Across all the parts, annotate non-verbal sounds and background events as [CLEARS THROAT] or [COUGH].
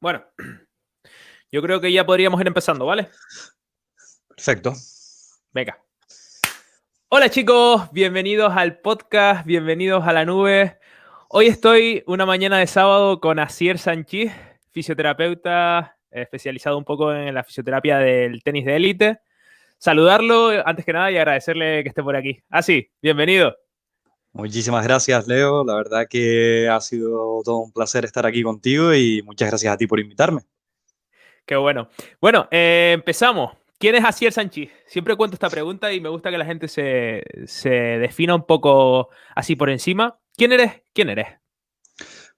Bueno, [CLEARS THROAT] yo creo que ya podríamos ir empezando, ¿vale? Perfecto. Venga. Hola chicos, bienvenidos al podcast, bienvenidos a la nube. Hoy estoy una mañana de sábado con Asier Sánchez, fisioterapeuta especializado un poco en la fisioterapia del tenis de élite. Saludarlo antes que nada y agradecerle que esté por aquí. Así, bienvenido. Muchísimas gracias, Leo. La verdad que ha sido todo un placer estar aquí contigo y muchas gracias a ti por invitarme. Qué bueno. Bueno, eh, empezamos. ¿Quién es Asier Sánchez? Siempre cuento esta pregunta y me gusta que la gente se, se defina un poco así por encima. ¿Quién eres? ¿Quién eres?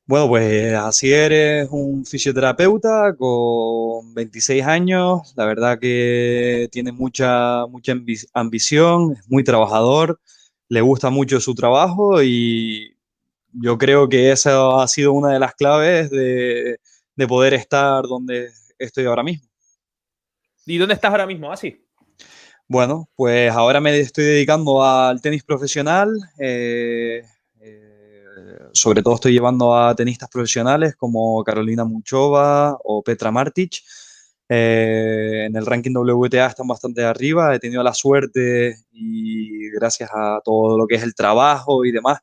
Bueno, pues Asier es un fisioterapeuta con 26 años. La verdad que tiene mucha, mucha ambición, es muy trabajador le gusta mucho su trabajo y yo creo que esa ha sido una de las claves de, poder estar donde estoy ahora mismo. ¿Y dónde estás ahora mismo? Así. bueno, pues ahora me estoy dedicando al tenis profesional. Eh, eh, sobre todo estoy llevando a tenistas profesionales como Carolina Muchova o Petra Martic. Eh, en el ranking WTA están bastante arriba. He tenido la suerte y gracias a todo lo que es el trabajo y demás,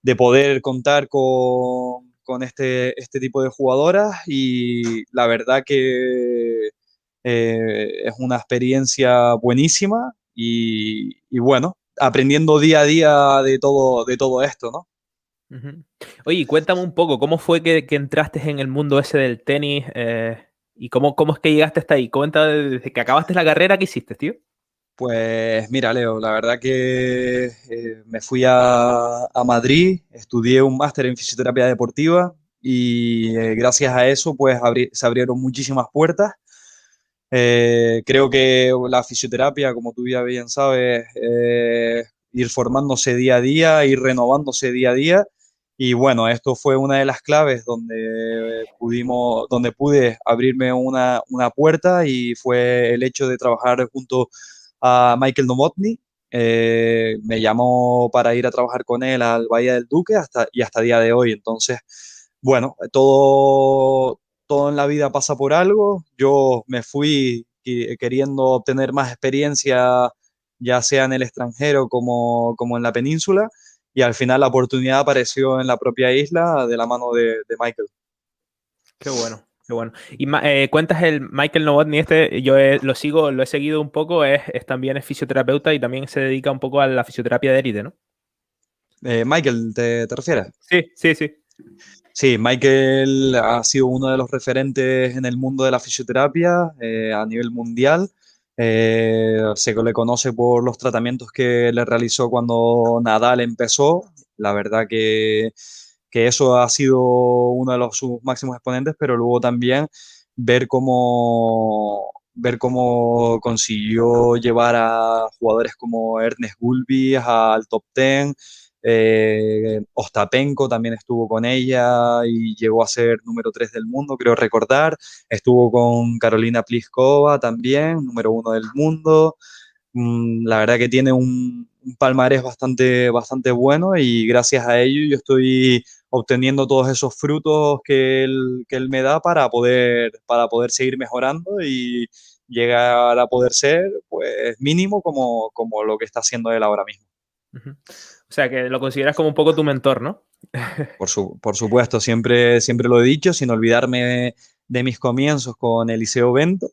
de poder contar con, con este, este tipo de jugadoras y la verdad que eh, es una experiencia buenísima y, y, bueno, aprendiendo día a día de todo, de todo esto, ¿no? Oye, cuéntame un poco, ¿cómo fue que, entraste en el mundo ese del tenis? Eh, ¿Y cómo, cómo es que llegaste hasta ahí? Cuenta desde que acabaste la carrera, ¿qué hiciste, tío? Pues mira, Leo, la verdad que eh, me fui a, Madrid, estudié un máster en fisioterapia deportiva y eh, gracias a eso pues se abrieron muchísimas puertas. Eh, creo que la fisioterapia, como tú ya bien sabes, ir formándose día a día, ir renovándose día a día y bueno, esto fue una de las claves donde pudimos, donde pude abrirme una, una puerta y fue el hecho de trabajar junto a Michael Novotny. Eh, me llamó para ir a trabajar con él al Bahía del Duque hasta, y hasta día de hoy. Entonces, bueno, todo, todo en la vida pasa por algo. Yo me fui queriendo obtener más experiencia, ya sea en el extranjero como, como en la península y al final la oportunidad apareció en la propia isla de la mano de, Michael. Qué bueno, qué bueno. Y eh, cuentas el Michael Novotny este, yo lo sigo, lo he seguido un poco, es, también es fisioterapeuta y también se dedica un poco a la fisioterapia de élite, ¿no? Eh, Michael, ¿te, refieres? Sí, sí, sí. Sí, Michael ha sido uno de los referentes en el mundo de la fisioterapia eh, a nivel mundial. Eh, se le conoce por los tratamientos que le realizó cuando Nadal empezó. La verdad que, que eso ha sido uno de los, sus máximos exponentes, pero luego también ver cómo, ver cómo consiguió llevar a jugadores como Ernest Gulbis al top 10 eh, Ostapenko también estuvo con ella y llegó a ser número 3 del mundo, creo recordar. Estuvo con Carolina Pliskova también, número 1 del mundo. Mm, la verdad que tiene un, palmarés bastante, bastante bueno y gracias a ello yo estoy obteniendo todos esos frutos que él, que él me da para poder, para poder seguir mejorando y llegar a poder ser pues mínimo como, como lo que está haciendo él ahora mismo. O sea, que lo consideras como un poco tu mentor, ¿no? [LAUGHS] Por, por supuesto, siempre, siempre lo he dicho, sin olvidarme de, mis comienzos con Eliseo Bento,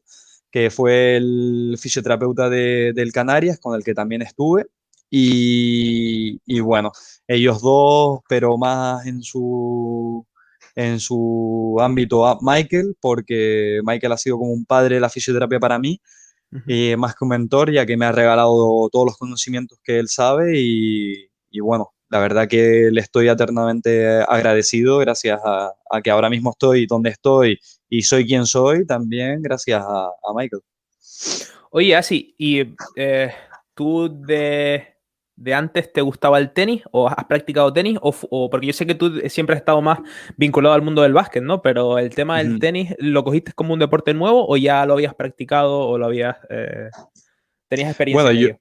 que fue el fisioterapeuta de, del Canarias, con el que también estuve. Y, y, bueno, ellos dos, pero más en su, en su ámbito a Michael, porque Michael ha sido como un padre de la fisioterapia para mí, y más que un mentor, ya que me ha regalado todos los conocimientos que él sabe y, y bueno, la verdad que le estoy eternamente agradecido gracias a, que ahora mismo estoy donde estoy y soy quien soy también gracias a, Michael. Oye, así, ¿y eh, tú de, antes te gustaba el tenis o has practicado tenis? O, porque yo sé que tú siempre has estado más vinculado al mundo del básquet, ¿no? Pero el tema del tenis, ¿lo cogiste como un deporte nuevo o ya lo habías practicado o lo habías... Eh, tenías experiencia? Bueno, yo,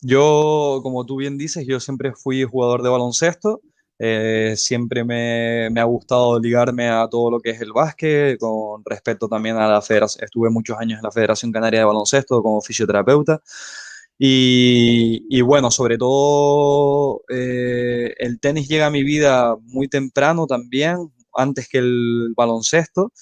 yo, como tú bien dices, yo siempre fui jugador de baloncesto. Eh, siempre me, me, ha gustado ligarme a todo lo que es el básquet, con respecto también a la federación. Estuve muchos años en la Federación Canaria de Baloncesto como fisioterapeuta. Y, bueno, sobre todo eh, el tenis llega a mi vida muy temprano también, antes que el baloncesto.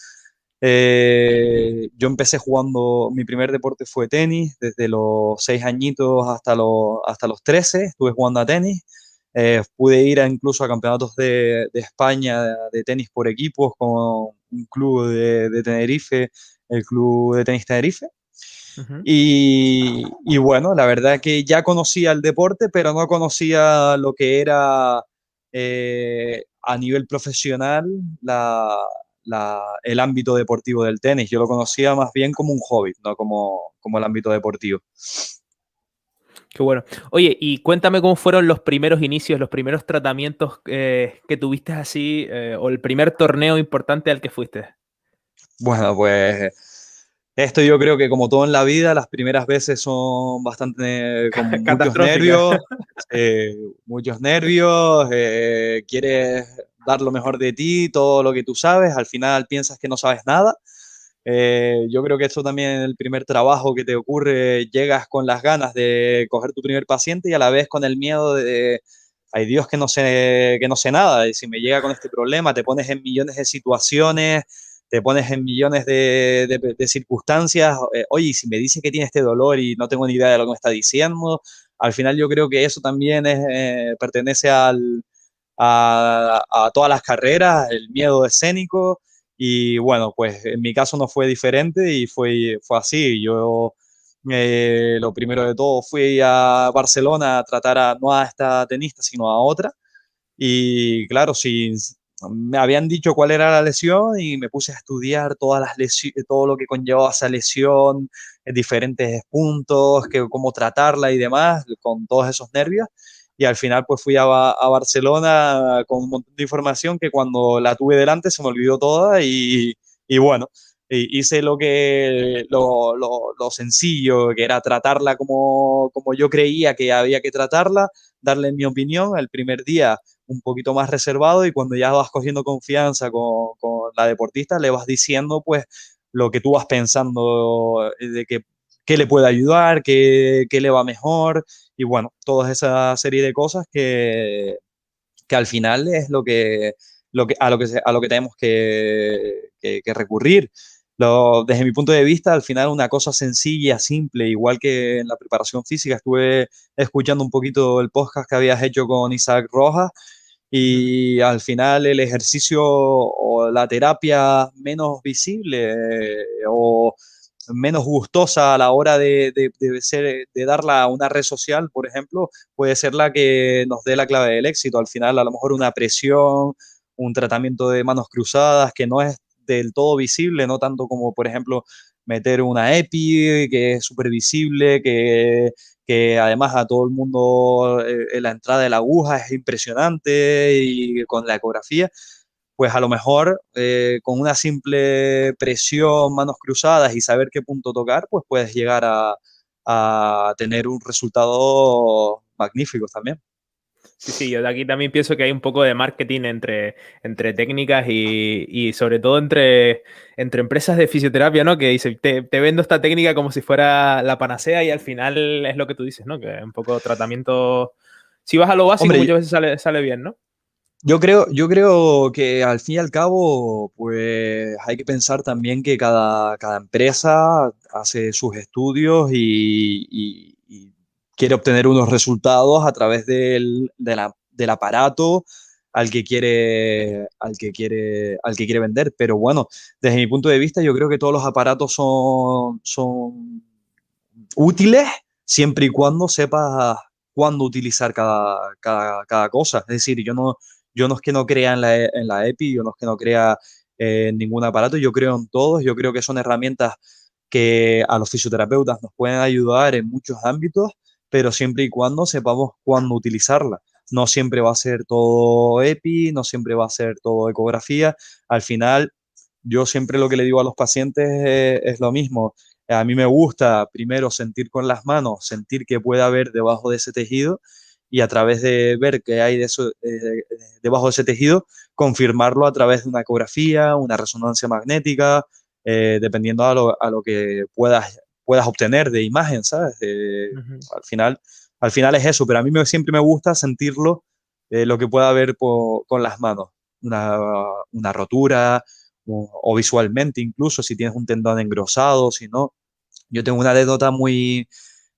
Eh, yo empecé jugando, mi primer deporte fue tenis, desde los 6 añitos hasta los, hasta los 13 estuve jugando a tenis. Eh, pude ir incluso a campeonatos de, de, España de tenis por equipos, con un club de, de Tenerife, el Club de Tenis Tenerife. Uh -huh. y, y, bueno, la verdad que ya conocía el deporte, pero no conocía lo que era eh, a nivel profesional la, la, el ámbito deportivo del tenis. Yo lo conocía más bien como un hobby, no como, como el ámbito deportivo. Qué bueno. Oye, y cuéntame cómo fueron los primeros inicios, los primeros tratamientos eh, que tuviste así, eh, o el primer torneo importante al que fuiste. Bueno, pues esto yo creo que como todo en la vida, las primeras veces son bastante [LAUGHS] con muchos nervios, eh, muchos nervios, eh, quieres dar lo mejor de ti, todo lo que tú sabes, al final piensas que no sabes nada. Eh, yo creo que esto también el primer trabajo que te ocurre, llegas con las ganas de coger tu primer paciente y a la vez con el miedo de, ay Dios que no sé, que no sé nada, y si me llega con este problema, te pones en millones de situaciones, te pones en millones de, de, de circunstancias, eh, oye, si me dice que tiene este dolor y no tengo ni idea de lo que me está diciendo, al final yo creo que eso también es, eh, pertenece al, a, a, todas las carreras, el miedo escénico, y bueno, pues en mi caso no fue diferente y fue, fue así. Yo eh, lo primero de todo fui a Barcelona a tratar a, no a esta tenista, sino a otra. Y claro, si me habían dicho cuál era la lesión y me puse a estudiar todas las lesiones, todo lo que conllevaba esa lesión, en diferentes puntos, que, cómo tratarla y demás, con todos esos nervios. Y al final pues fui a, a, Barcelona con un montón de información que cuando la tuve delante se me olvidó toda y, y bueno, hice lo que lo, lo, lo, sencillo, que era tratarla como, como yo creía que había que tratarla, darle mi opinión. El primer día un poquito más reservado y cuando ya vas cogiendo confianza con, con la deportista le vas diciendo pues lo que tú vas pensando de que qué le puede ayudar, qué, qué, le va mejor y bueno, toda esa serie de cosas que, que al final es lo que, lo que, a, lo que, a lo que tenemos que, que, recurrir. Desde mi punto de vista, al final una cosa sencilla, simple, igual que en la preparación física, estuve escuchando un poquito el podcast que habías hecho con Isaac Rojas y al final el ejercicio o la terapia menos visible eh, o menos gustosa a la hora de, de, de, ser, de darla a una red social, por ejemplo, puede ser la que nos dé la clave del éxito. Al final, a lo mejor una presión, un tratamiento de manos cruzadas que no es del todo visible, no tanto como, por ejemplo, meter una EPI que es súper visible, que, que además a todo el mundo eh, la entrada de la aguja es impresionante y con la ecografía pues a lo mejor eh, con una simple presión, manos cruzadas y saber qué punto tocar, pues puedes llegar a, a tener un resultado magnífico también. Sí, sí, yo de aquí también pienso que hay un poco de marketing entre, entre técnicas y, y sobre todo entre, entre empresas de fisioterapia, ¿no? Que dicen, te, te, vendo esta técnica como si fuera la panacea y al final es lo que tú dices, ¿no? Que es un poco tratamiento... Si vas a lo básico, Hombre, muchas veces sale, sale bien, ¿no? Yo creo, yo creo que al fin y al cabo, pues hay que pensar también que cada, cada empresa hace sus estudios y, y, quiere obtener unos resultados a través del, del aparato al que quiere al que quiere al que quiere vender. Pero bueno desde mi punto de vista yo creo que todos los aparatos son son útiles siempre y cuando sepas cuándo utilizar cada, cada, cosa. Es decir yo no yo no es que no crea en la, en la EPI, yo no es que no crea en ningún aparato, yo creo en todos, yo creo que son herramientas que a los fisioterapeutas nos pueden ayudar en muchos ámbitos, pero siempre y cuando sepamos cuándo utilizarla. No siempre va a ser todo EPI, no siempre va a ser todo ecografía. Al final, yo siempre lo que le digo a los pacientes es, lo mismo. A mí me gusta primero sentir con las manos, sentir que puede haber debajo de ese tejido y a través de ver qué hay eso, debajo de ese tejido, confirmarlo a través de una ecografía, una resonancia magnética, dependiendo a lo, a lo, que puedas, puedas obtener de imagen, ¿sabes? Al final al final es eso, pero a mí me, siempre me gusta sentirlo, eh, lo que pueda haber con las manos, una, una rotura o, visualmente incluso, si tienes un tendón engrosado, si no. Yo tengo una anécdota muy,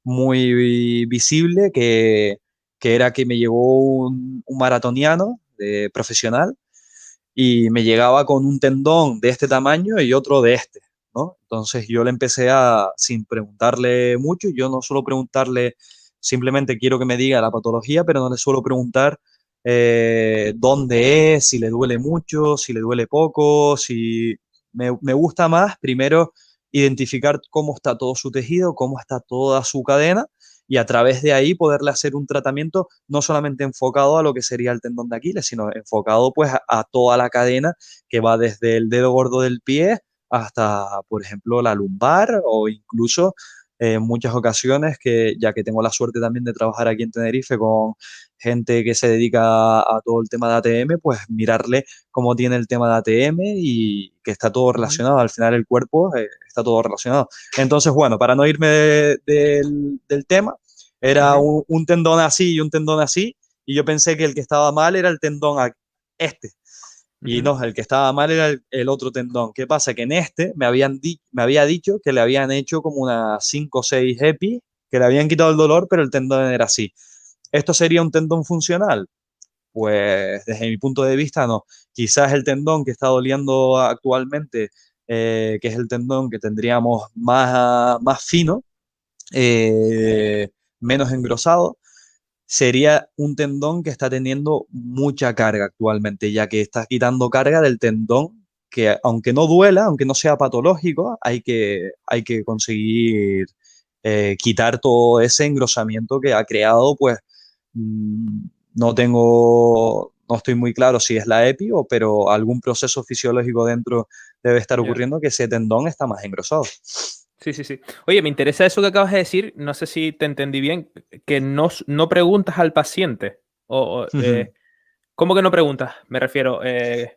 muy visible que, que era que me llegó un, un maratoniano de, profesional y me llegaba con un tendón de este tamaño y otro de este. Entonces yo le empecé a, sin preguntarle mucho, yo no suelo preguntarle simplemente quiero que me diga la patología, pero no le suelo preguntar eh, dónde es, si le duele mucho, si le duele poco, si me, me, gusta más primero identificar cómo está todo su tejido, cómo está toda su cadena y a través de ahí poderle hacer un tratamiento no solamente enfocado a lo que sería el tendón de Aquiles, sino enfocado pues a, a toda la cadena que va desde el dedo gordo del pie hasta, por ejemplo, la lumbar o incluso en muchas ocasiones, que ya que tengo la suerte también de trabajar aquí en Tenerife con gente que se dedica a, todo el tema de ATM, pues mirarle cómo tiene el tema de ATM y que está todo relacionado. Al final el cuerpo eh, está todo relacionado. Entonces, bueno, para no irme del, tema, era un, tendón así y un tendón así, y yo pensé que el que estaba mal era el tendón este. Y no, el que estaba mal era el, otro tendón. ¿Qué pasa? Que en este me, habían me había dicho que le habían hecho como unas 5 o 6 EPI, que le habían quitado el dolor, pero el tendón era así. ¿Esto sería un tendón funcional? Pues desde mi punto de vista no. Quizás el tendón que está doliendo actualmente, eh, que es el tendón que tendríamos más, más fino, eh, menos engrosado, sería un tendón que está teniendo mucha carga actualmente, ya que está quitando carga del tendón que aunque no duela, aunque no sea patológico, hay que, hay que conseguir eh, quitar todo ese engrosamiento que ha creado, pues mm, no tengo, no estoy muy claro si es la EPI o, pero algún proceso fisiológico dentro debe estar ocurriendo que ese tendón está más engrosado. Sí, sí, sí. Oye, me interesa eso que acabas de decir. No sé si te entendí bien, que no, no preguntas al paciente. O, eh, ¿Cómo que no preguntas? Me refiero. Eh,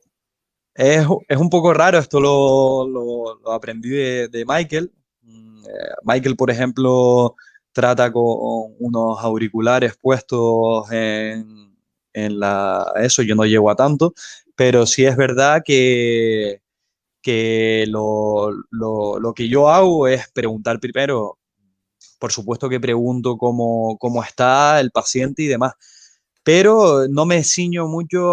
es, es, un poco raro, esto lo, lo, aprendí de, de Michael. Mm, eh, Michael, por ejemplo, trata con unos auriculares puestos en, en la... Eso yo no llego a tanto, pero sí es verdad que que lo, lo, lo, que yo hago es preguntar primero, por supuesto que pregunto cómo, cómo está el paciente y demás, pero no me ciño mucho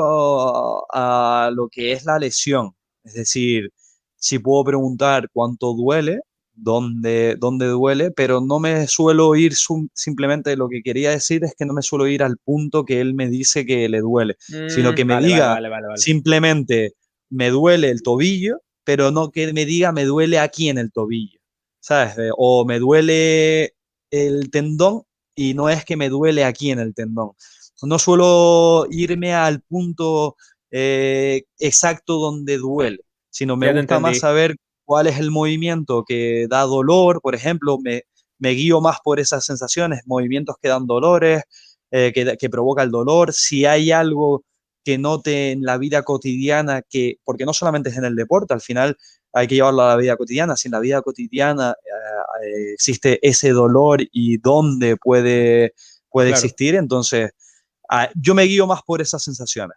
a, lo que es la lesión. Es decir, si puedo preguntar cuánto duele, dónde, dónde duele, pero no me suelo ir simplemente lo que quería decir es que no me suelo ir al punto que él me dice que le duele, sino mm, que me diga simplemente me duele el tobillo pero no que me diga me duele aquí en el tobillo, ¿sabes? O me duele el tendón y no es que me duele aquí en el tendón. No suelo irme al punto eh, exacto donde duele, sino me gusta más saber cuál es el movimiento que da dolor, por ejemplo, me, me guío más por esas sensaciones, movimientos que dan dolores, eh, que, que provoca el dolor, si hay algo que note en la vida cotidiana, que, porque no solamente es en el deporte, al final hay que llevarlo a la vida cotidiana, si en la vida cotidiana eh, eh, existe ese dolor y dónde puede, puede existir, entonces ah, yo me guío más por esas sensaciones.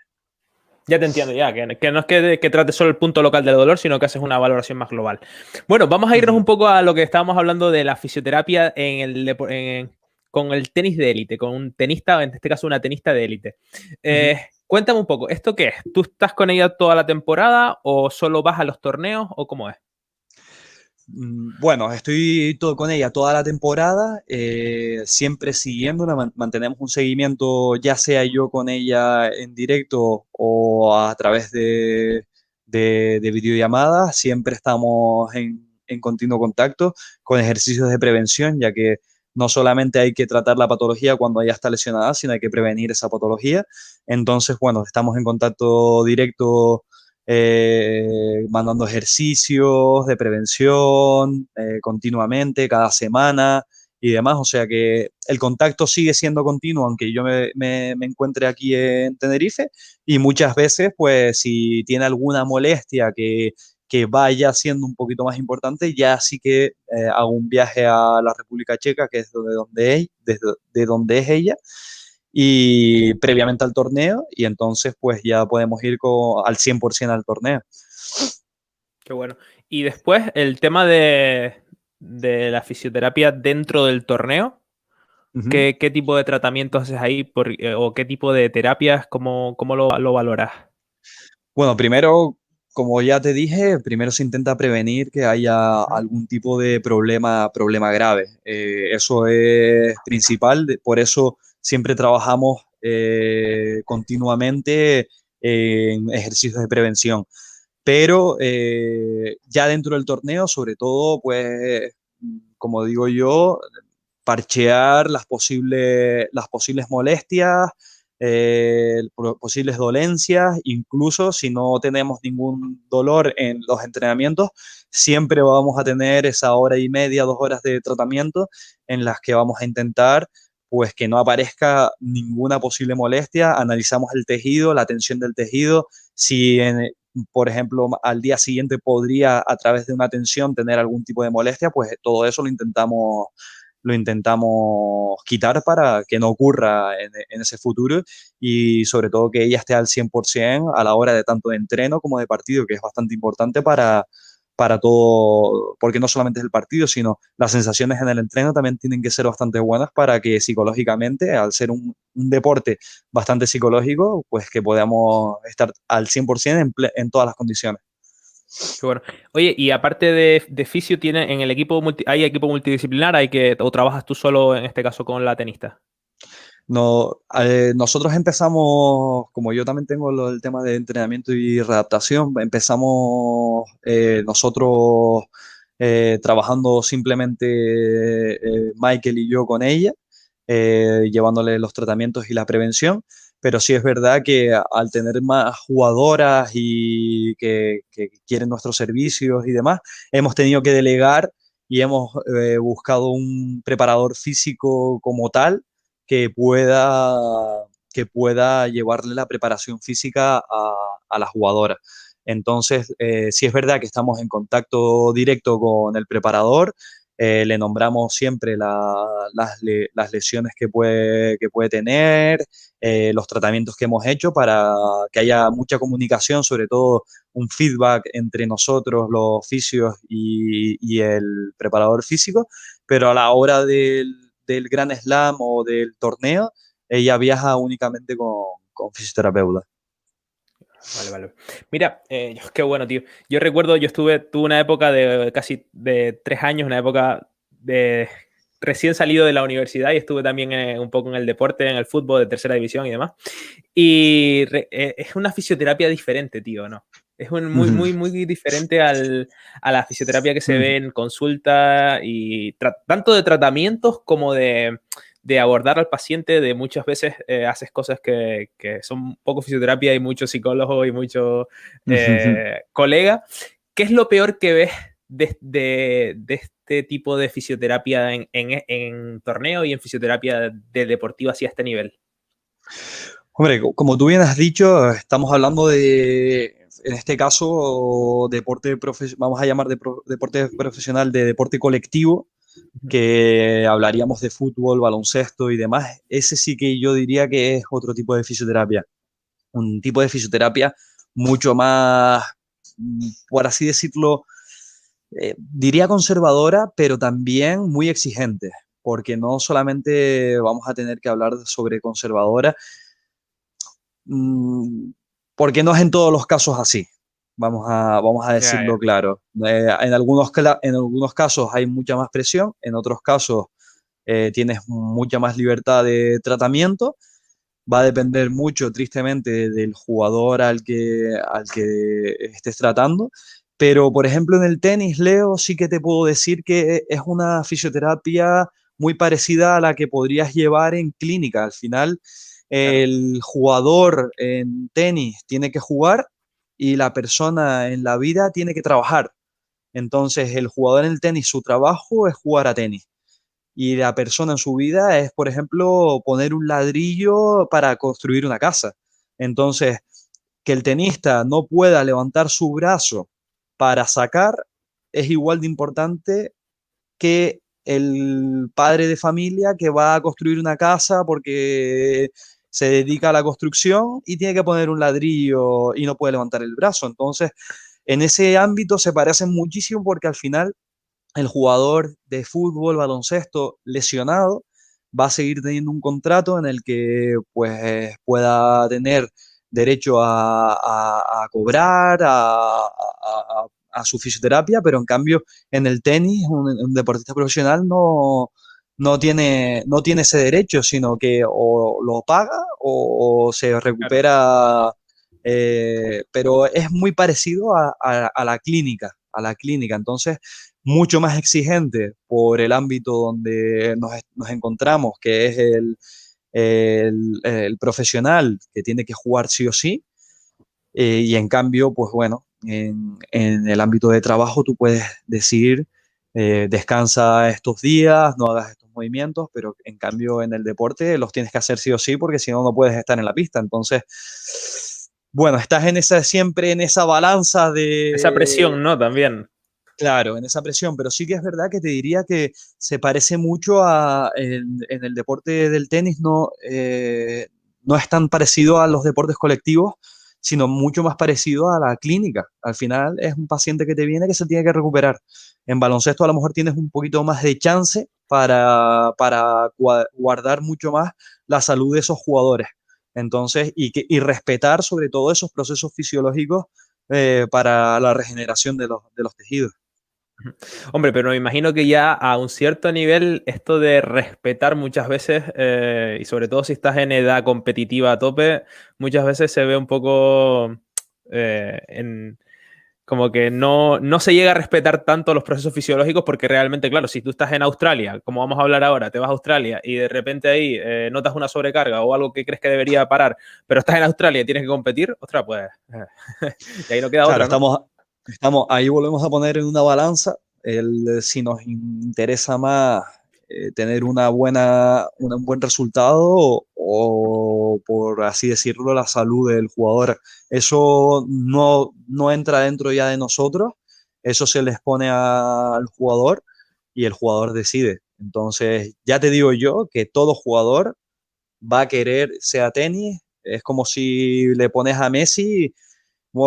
Ya te entiendo, ya, que, no es que, que trate solo el punto local del dolor, sino que haces una valoración más global. Bueno, vamos a irnos un poco a lo que estábamos hablando de la fisioterapia en el, en, con el tenis de élite, con un tenista, en este caso una tenista de élite. Eh, Cuéntame un poco, ¿esto qué es? ¿Tú estás con ella toda la temporada o solo vas a los torneos o cómo es? Mm, bueno, estoy todo con ella toda la temporada, eh, siempre siguiéndola, mantenemos un seguimiento, ya sea yo con ella en directo o a través de, de, videollamadas, siempre estamos en, en continuo contacto con ejercicios de prevención, ya que no solamente hay que tratar la patología cuando ya está lesionada, sino hay que prevenir esa patología. Entonces, bueno, estamos en contacto directo eh, mandando ejercicios de prevención eh, continuamente, cada semana, y demás. O sea que el contacto sigue siendo continuo, aunque yo me, me, encuentre aquí en Tenerife. Y muchas veces, pues si tiene alguna molestia que, que vaya siendo un poquito más importante, ya sí que eh, hago un viaje a la República Checa, que es de donde, es, desde, de donde es ella, y previamente al torneo, y entonces pues ya podemos ir con, al 100% al torneo. Qué bueno. Y después el tema de, de la fisioterapia dentro del torneo. ¿Qué, ¿Qué, tipo de tratamientos haces ahí eh, o qué tipo de terapias? ¿Cómo, cómo lo, lo valoras? Bueno, primero, como ya te dije, primero se intenta prevenir que haya algún tipo de problema, problema grave. Eh, eso es principal, por eso siempre trabajamos eh, continuamente en ejercicios de prevención. Pero ya dentro del torneo, sobre todo, pues como digo yo, parchear las posibles, las posibles molestias, eh, posibles dolencias, incluso si no tenemos ningún dolor en los entrenamientos, siempre vamos a tener esa hora y media, dos horas de tratamiento en las que vamos a intentar pues que no aparezca ninguna posible molestia, analizamos el tejido, la tensión del tejido, si en, por ejemplo, al día siguiente podría a través de una tensión tener algún tipo de molestia, pues todo eso lo intentamos lo intentamos quitar para que no ocurra en, en, ese futuro y sobre todo que ella esté al 100% a la hora de tanto de entreno como de partido, que es bastante importante para, para todo, porque no solamente es el partido, sino las sensaciones en el entreno también tienen que ser bastante buenas para que psicológicamente, al ser un, deporte bastante psicológico, pues que podamos estar al 100% en, en todas las condiciones. Bueno. Oye, y aparte de, de fisio, ¿tiene, en el equipo ¿hay equipo multidisciplinar hay que, o trabajas tú solo, en este caso, con la tenista? No, eh, nosotros empezamos, como yo también tengo el tema de entrenamiento y readaptación, empezamos eh, nosotros eh, trabajando simplemente Michael y yo con ella, llevándole los tratamientos y la prevención, pero sí es verdad que al tener más jugadoras y que, que quieren nuestros servicios y demás, hemos tenido que delegar y hemos buscado un preparador físico como tal que pueda, que pueda llevarle la preparación física a, a la jugadora. Entonces, eh, si es verdad que estamos en contacto directo con el preparador, eh, le nombramos siempre las, lesiones que puede, que puede tener, eh, los tratamientos que hemos hecho para que haya mucha comunicación, sobre todo un feedback entre nosotros, los fisios y, el preparador físico, pero a la hora del, del Gran Slam o del torneo, ella viaja únicamente con, con fisioterapeuta. Vale, vale. Mira, eh, [LAUGHS] qué bueno, tío. Yo recuerdo, yo estuve, tuve una época de casi de tres años, una época de recién salido de la universidad y estuve también eh, un poco en el deporte, en el fútbol de tercera división y demás. Y eh, es una fisioterapia diferente, tío, ¿no? Es muy, muy, muy diferente al, a la fisioterapia que se ve en consulta y tanto de tratamientos como de, de, abordar al paciente. De muchas veces eh, haces cosas que, que, son poco fisioterapia y mucho psicólogo y mucho eh, colega. ¿Qué es lo peor que ves de, de, de este tipo de fisioterapia en, en, en, torneo y en fisioterapia de deportiva hacia este nivel? Hombre, como tú bien has dicho, estamos hablando de en este caso, deporte vamos a llamar de deporte profesional de deporte colectivo, que hablaríamos de fútbol, baloncesto y demás. Ese sí que yo diría que es otro tipo de fisioterapia. Un tipo de fisioterapia mucho más, mm, por así decirlo, eh, diría conservadora, pero también muy exigente, porque no solamente vamos a tener que hablar sobre conservadora, mm, porque no es en todos los casos así. Vamos a, vamos a decirlo claro. Eh, en, algunos, en algunos casos hay mucha más presión, en otros casos eh, tienes mucha más libertad de tratamiento. Va a depender mucho, tristemente, del jugador al que, al que estés tratando. Pero, por ejemplo, en el tenis, Leo, sí que te puedo decir que es una fisioterapia muy parecida a la que podrías llevar en clínica. Al final, el jugador en tenis tiene que jugar y la persona en la vida tiene que trabajar. Entonces, el jugador en el tenis, su trabajo es jugar a tenis. y la persona en su vida es, por ejemplo, poner un ladrillo para construir una casa. Entonces, que el tenista no pueda levantar su brazo para sacar es igual de importante que el padre de familia que va a construir una casa porque se dedica a la construcción y tiene que poner un ladrillo y no puede levantar el brazo. Entonces, en ese ámbito se parecen muchísimo porque al final el jugador de fútbol, baloncesto lesionado va a seguir teniendo un contrato en el que pues pueda tener derecho a, cobrar, a, su fisioterapia, pero en cambio en el tenis un, deportista profesional no, no, tiene, no tiene ese derecho, sino que o lo paga o, se recupera, eh, pero es muy parecido a, la clínica, a la clínica. Entonces, mucho más exigente por el ámbito donde nos, nos encontramos, que es el, el, profesional que tiene que jugar sí o sí. Eh, y en cambio, pues bueno, en, en, el ámbito de trabajo tú puedes decir, eh, descansa estos días, no hagas estos movimientos, pero en cambio en el deporte los tienes que hacer sí o sí porque si no, no puedes estar en la pista. Entonces, bueno, estás en esa, siempre en esa balanza de... Esa presión, ¿no? También. Claro, en esa presión, pero sí que es verdad que te diría que se parece mucho a en, el deporte del tenis, no, eh, no es tan parecido a los deportes colectivos, sino mucho más parecido a la clínica. Al final es un paciente que te viene que se tiene que recuperar. En baloncesto a lo mejor tienes un poquito más de chance para, para guardar mucho más la salud de esos jugadores. Entonces, y, que, y respetar sobre todo esos procesos fisiológicos eh, para la regeneración de los, de los tejidos. Hombre, pero me imagino que ya a un cierto nivel esto de respetar muchas veces, eh, y sobre todo si estás en edad competitiva a tope, muchas veces se ve un poco eh, en, como que no, no se llega a respetar tanto los procesos fisiológicos porque realmente, claro, si tú estás en Australia, como vamos a hablar ahora, te vas a Australia y de repente ahí eh, notas una sobrecarga o algo que crees que debería parar, pero estás en Australia y tienes que competir, ostras, pues [LAUGHS] y ahí no queda otra. Estamos, Estamos, ahí volvemos a poner en una balanza el, si nos interesa más eh, tener una buena, un buen resultado o, por así decirlo, la salud del jugador. Eso no, no entra dentro ya de nosotros, eso se les pone al jugador y el jugador decide. Entonces, ya te digo yo que todo jugador va a querer, sea tenis, es como si le pones a Messi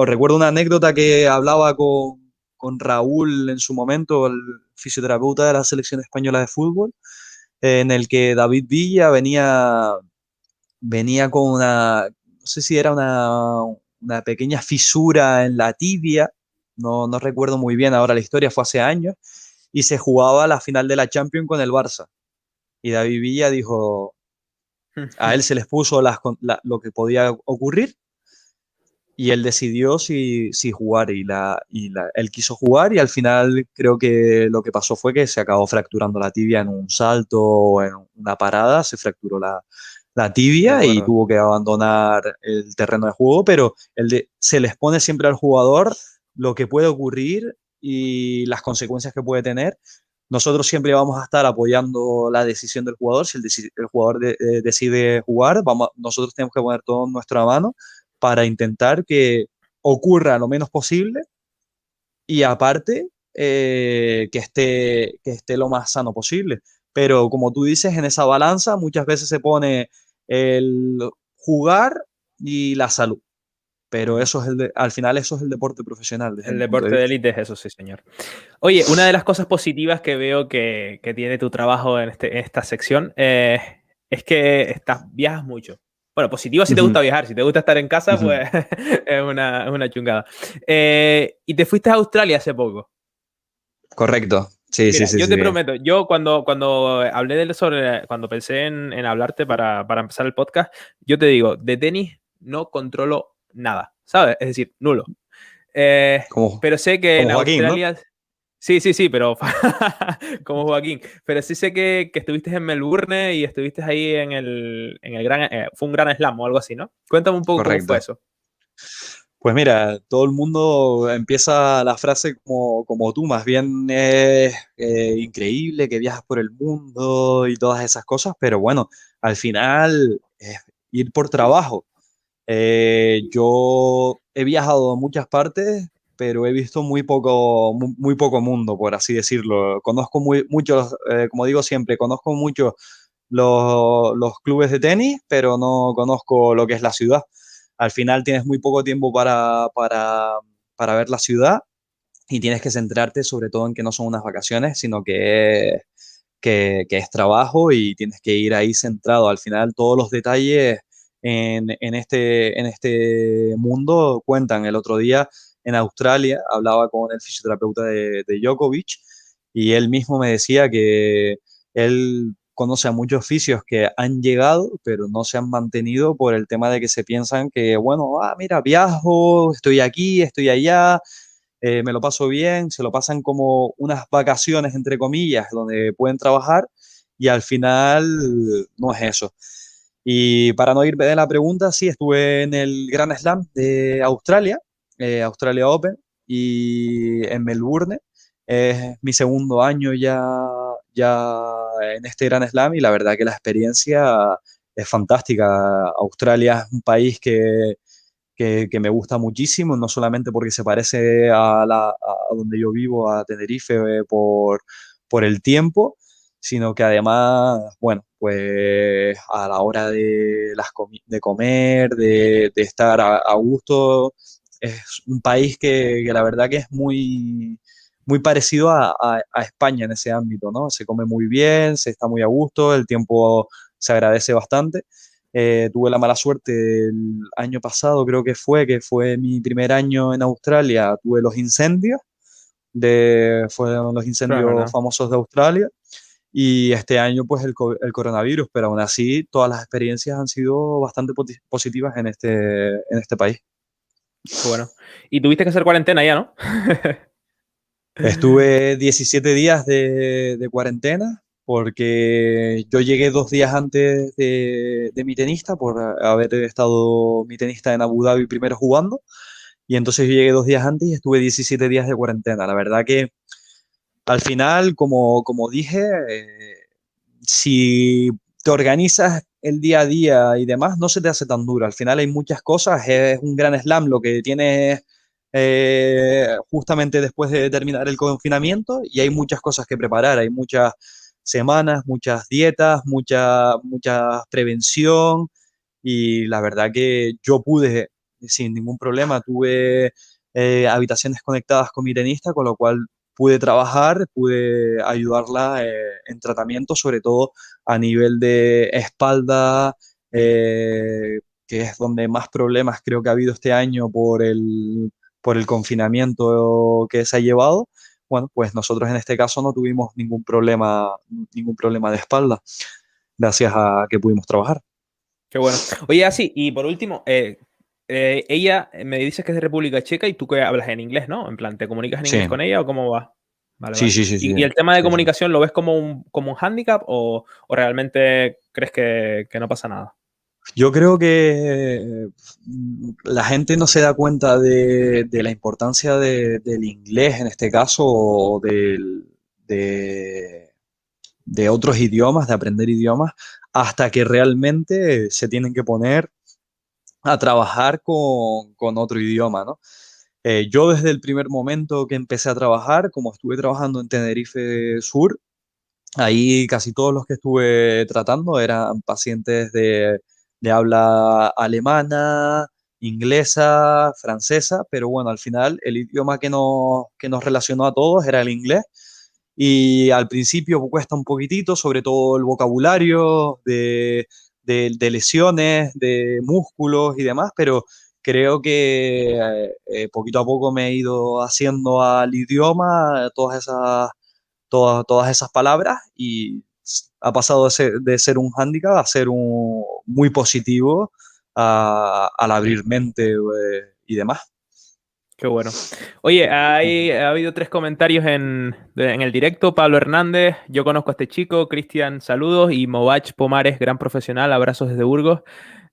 recuerdo una anécdota que hablaba con, con, Raúl en su momento, el fisioterapeuta de la selección española de fútbol, en el que David Villa venía, venía con una, no sé si era una, una pequeña fisura en la tibia, no, no recuerdo muy bien ahora la historia, fue hace años, y se jugaba la final de la Champions con el Barça. Y David Villa dijo, a él se les puso lo que podía ocurrir y él decidió si, si jugar y, la, y la, él quiso jugar y al final creo que lo que pasó fue que se acabó fracturando la tibia en un salto o en una parada, se fracturó la, la tibia y tuvo que abandonar el terreno de juego, pero el de, se les pone siempre al jugador lo que puede ocurrir y las consecuencias que puede tener. Nosotros siempre vamos a estar apoyando la decisión del jugador. Si el, el jugador eh, decide jugar, vamos, nosotros tenemos que poner todo en nuestra mano para intentar que ocurra lo menos posible y aparte eh, que, esté, que esté lo más sano posible. Pero como tú dices, en esa balanza muchas veces se pone el jugar y la salud. Pero eso es el al final eso es el deporte profesional. El deporte de élite es eso, sí, señor. Oye, una de las cosas positivas que veo que, que tiene tu trabajo en, este, esta sección eh, es que estás, viajas mucho. Bueno, positivo si te gusta viajar, si te gusta estar en casa, pues [LAUGHS] es una, una chungada. Eh, y te fuiste a Australia hace poco. Correcto. Sí, sí, sí. Yo te prometo, yo cuando, cuando hablé de sobre, cuando pensé en, en hablarte para, para, empezar el podcast, yo te digo, de tenis no controlo nada, ¿sabes? Es decir, nulo. Eh, pero sé que en Australia. Sí, sí, sí, pero [LAUGHS] como Joaquín. Pero sí sé que, que, estuviste en Melbourne y estuviste ahí en el, en el gran. Eh, fue un gran slam o algo así, ¿no? Cuéntame un poco cómo fue eso. Pues mira, todo el mundo empieza la frase como, como tú, más bien es eh, increíble que viajas por el mundo y todas esas cosas, pero bueno, al final es ir por trabajo. Eh, yo he viajado a muchas partes, pero he visto muy poco, muy, poco mundo, por así decirlo. Conozco muy, muchos, eh, como digo siempre, conozco mucho los, los clubes de tenis, pero no conozco lo que es la ciudad al final tienes muy poco tiempo para, para, ver la ciudad y tienes que centrarte sobre todo en que no son unas vacaciones, sino que, que, es trabajo y tienes que ir ahí centrado. Al final todos los detalles en, en, este, en este mundo cuentan. El otro día en Australia hablaba con el fisioterapeuta de, de Djokovic y él mismo me decía que él conoce a muchos oficios que han llegado, pero no se han mantenido por el tema de que se piensan que, bueno, ah, mira, viajo, estoy aquí, estoy allá, eh, me lo paso bien, se lo pasan como unas vacaciones, entre comillas, donde pueden trabajar y al final no es eso. Y para no irme de la pregunta, sí, estuve en el Grand Slam de Australia, eh, Australia Open, y en Melbourne. Es mi segundo año ya ya en este Gran Slam y la verdad que la experiencia es fantástica. Australia es un país que, que, me gusta muchísimo, no solamente porque se parece a, la, donde yo vivo, a Tenerife, eh, por, por el tiempo, sino que además, bueno, pues a la hora de, las de comer, de estar a, gusto, es un país que, que, la verdad que es muy, muy parecido a, España en ese ámbito, ¿no? Se come muy bien, se está muy a gusto, el tiempo se agradece bastante. Eh, tuve la mala suerte el año pasado, creo que fue, que fue mi primer año en Australia, tuve los incendios, de, fueron los incendios famosos de Australia, y este año pues el, el, coronavirus, pero aún así todas las experiencias han sido bastante positivas en este, en este país. Bueno, y tuviste que hacer cuarentena ya, ¿no? [LAUGHS] Estuve 17 días de, cuarentena porque yo llegué dos días antes de, mi tenista por haber estado mi tenista en Abu Dhabi primero jugando y entonces yo llegué dos días antes y estuve 17 días de cuarentena. La verdad que al final, como, como dije, eh, si te organizas el día a día y demás, no se te hace tan duro. Al final hay muchas cosas, es un gran slam, lo que tienes eh, justamente después de terminar el confinamiento y hay muchas cosas que preparar, hay muchas semanas, muchas dietas, mucha, mucha prevención y la verdad que yo pude sin ningún problema, tuve eh, habitaciones conectadas con mi tenista, con lo cual pude trabajar, pude ayudarla eh, en tratamiento, sobre todo a nivel de espalda, que es donde más problemas creo que ha habido este año por el, por el confinamiento que se ha llevado, bueno, pues nosotros en este caso no tuvimos ningún problema, ningún problema de espalda, gracias a que pudimos trabajar. Qué bueno. Oye, así, y por último, eh, eh, ella me dices que es de República Checa y tú que hablas en inglés, ¿no? En plan, ¿te comunicas en inglés con ella o cómo va? sí, sí, sí, ¿Y, el tema de comunicación lo ves como un, como un hándicap o, o, realmente crees que, que no pasa nada? Yo creo que mm, la gente no se da cuenta de, la importancia del inglés en este caso o de, otros idiomas, de aprender idiomas, hasta que realmente se tienen que poner a trabajar con, otro idioma, ¿no? Eh, yo desde el primer momento que empecé a trabajar, como estuve trabajando en Tenerife Sur, ahí casi todos los que estuve tratando eran pacientes de de habla alemana, inglesa, francesa, pero bueno, al final el idioma que nos, que nos relacionó a todos era el inglés. Y al principio cuesta un poquitito, sobre todo el vocabulario de, de, lesiones, de músculos y demás, pero creo que eh, eh, poquito a poco me he ido haciendo al idioma todas esas, todas, todas esas palabras y ha pasado de ser, de ser un hándicap a ser un, muy positivo al abrir mente eh, y demás. Qué bueno. Oye, hay, ha habido tres comentarios en, en, el directo. Pablo Hernández, yo conozco a este chico. Cristian, saludos. Y Movach Pomares, gran profesional, abrazos desde Burgos.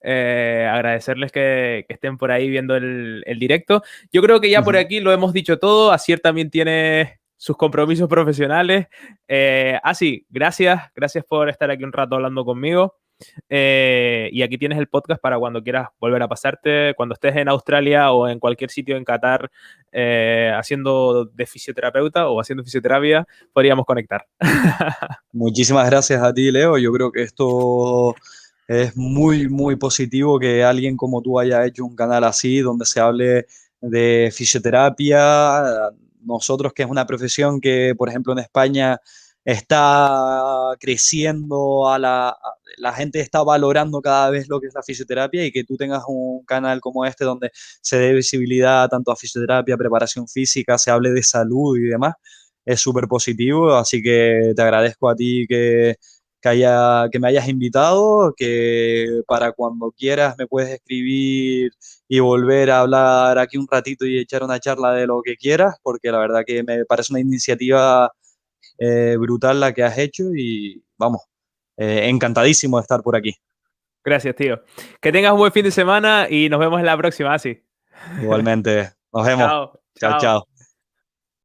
Eh, agradecerles que, estén por ahí viendo el, directo. Yo creo que ya por aquí lo hemos dicho todo. Asier también tiene sus compromisos profesionales. Eh, así, gracias, gracias por estar aquí un rato hablando conmigo. Eh, y aquí tienes el podcast para cuando quieras volver a pasarte, cuando estés en Australia o en cualquier sitio en Qatar eh, haciendo de fisioterapeuta o haciendo fisioterapia, podríamos conectar. [LAUGHS] Muchísimas gracias a ti, Leo. Yo creo que esto es muy, muy positivo que alguien como tú haya hecho un canal así, donde se hable de fisioterapia. Nosotros, que es una profesión que, por ejemplo, en España está creciendo, a la, la gente está valorando cada vez lo que es la fisioterapia y que tú tengas un canal como este donde se dé visibilidad tanto a fisioterapia, preparación física, se hable de salud y demás, es súper positivo, así que te agradezco a ti que, que, haya, que me hayas invitado, que para cuando quieras me puedes escribir y volver a hablar aquí un ratito y echar una charla de lo que quieras, porque la verdad que me parece una iniciativa eh, brutal la que has hecho y vamos, eh, encantadísimo de estar por aquí. Gracias, tío. Que tengas un buen fin de semana y nos vemos en la próxima, así. Igualmente. Nos vemos. chao. chao.